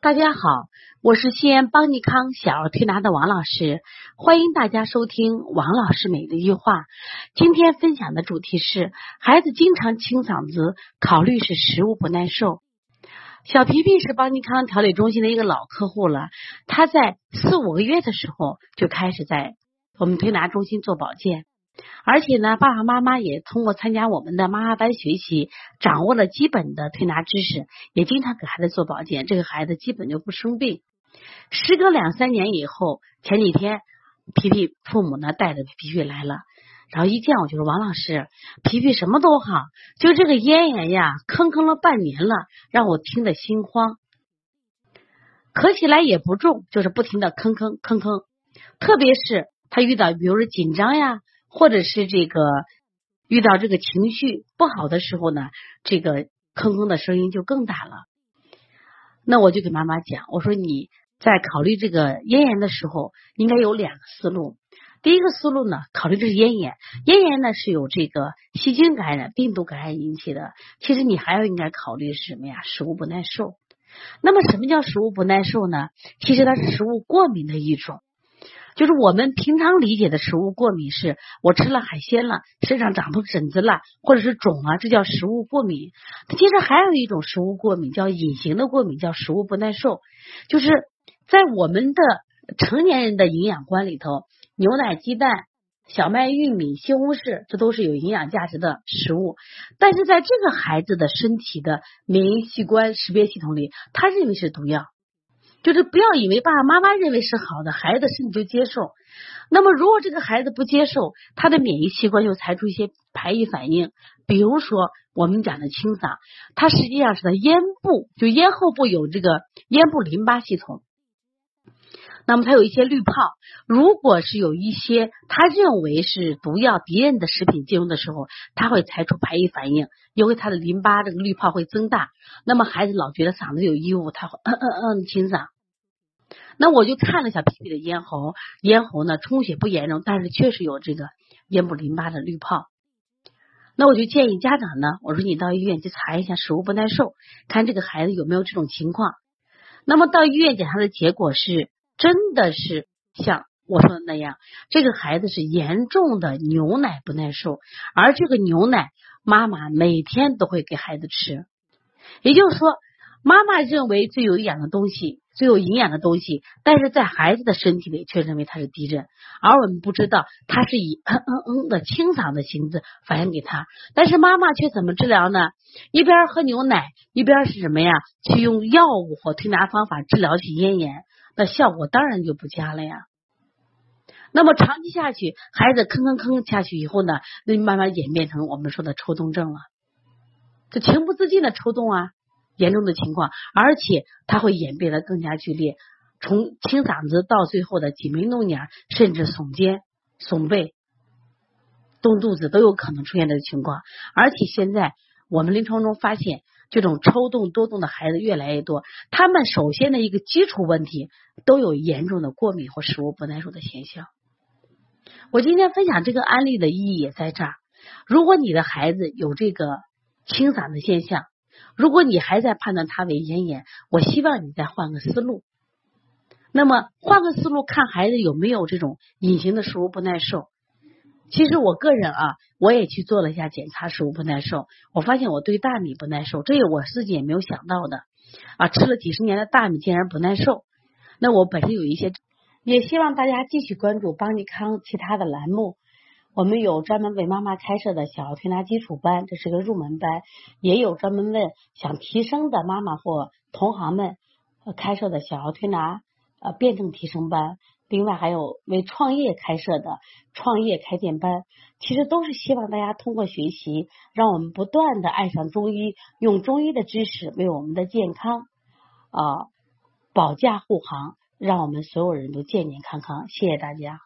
大家好，我是西安邦尼康小儿推拿的王老师，欢迎大家收听王老师每日一句话。今天分享的主题是孩子经常清嗓子，考虑是食物不耐受。小皮皮是邦尼康调理中心的一个老客户了，他在四五个月的时候就开始在我们推拿中心做保健。而且呢，爸爸妈妈也通过参加我们的妈妈班学习，掌握了基本的推拿知识，也经常给孩子做保健，这个孩子基本就不生病。时隔两三年以后，前几天皮皮父母呢带着皮皮来了，然后一见我就说：“王老师，皮皮什么都好，就这个咽炎呀，吭吭了半年了，让我听得心慌。咳起来也不重，就是不停的吭吭吭吭，特别是他遇到比如说紧张呀。”或者是这个遇到这个情绪不好的时候呢，这个吭吭的声音就更大了。那我就给妈妈讲，我说你在考虑这个咽炎的时候，应该有两个思路。第一个思路呢，考虑的是咽炎，咽炎呢是有这个细菌感染、病毒感染引起的。其实你还要应该考虑是什么呀？食物不耐受。那么什么叫食物不耐受呢？其实它是食物过敏的一种。就是我们平常理解的食物过敏，是我吃了海鲜了，身上长出疹子了，或者是肿了，这叫食物过敏。其实还有一种食物过敏叫隐形的过敏，叫食物不耐受。就是在我们的成年人的营养观里头，牛奶、鸡蛋、小麦、玉米、西红柿，这都是有营养价值的食物。但是在这个孩子的身体的免疫器官识别系统里，他认为是毒药。就是不要以为爸爸妈妈认为是好的，孩子身体就接受。那么，如果这个孩子不接受，他的免疫器官就才出一些排异反应。比如说，我们讲的清嗓，它实际上是在咽部，就咽后部有这个咽部淋巴系统。那么，它有一些滤泡。如果是有一些他认为是毒药、敌人的食品进入的时候，他会采出排异反应，因为他的淋巴这个滤泡会增大。那么，孩子老觉得嗓子有异物，他会嗯嗯嗯清嗓。那我就看了一下皮皮的咽喉，咽喉呢充血不严重，但是确实有这个咽部淋巴的滤泡。那我就建议家长呢，我说你到医院去查一下食物不耐受，看这个孩子有没有这种情况。那么到医院检查的结果是，真的是像我说的那样，这个孩子是严重的牛奶不耐受，而这个牛奶妈妈每天都会给孩子吃，也就是说，妈妈认为最有营养的东西。最有营养的东西，但是在孩子的身体里却认为它是敌人，而我们不知道它是以嗯嗯嗯的清嗓的形式反映给他，但是妈妈却怎么治疗呢？一边喝牛奶，一边是什么呀？去用药物或推拿方法治疗去咽炎，那效果当然就不佳了呀。那么长期下去，孩子吭吭吭下去以后呢，那慢慢演变成我们说的抽动症了，这情不自禁的抽动啊。严重的情况，而且它会演变得更加剧烈，从清嗓子到最后的挤眉弄眼，甚至耸肩、耸背、动肚子都有可能出现这个情况。而且现在我们临床中发现，这种抽动多动的孩子越来越多，他们首先的一个基础问题都有严重的过敏或食物不耐受的现象。我今天分享这个案例的意义也在这儿。如果你的孩子有这个清嗓的现象，如果你还在判断他为咽炎，我希望你再换个思路。那么换个思路看孩子有没有这种隐形的食物不耐受。其实我个人啊，我也去做了一下检查，食物不耐受，我发现我对大米不耐受，这也我自己也没有想到的啊，吃了几十年的大米竟然不耐受。那我本身有一些，也希望大家继续关注邦尼康其他的栏目。我们有专门为妈妈开设的小儿推拿基础班，这是个入门班；也有专门为想提升的妈妈或同行们开设的小儿推拿呃辩证提升班。另外还有为创业开设的创业开店班。其实都是希望大家通过学习，让我们不断的爱上中医，用中医的知识为我们的健康啊保驾护航，让我们所有人都健健康康。谢谢大家。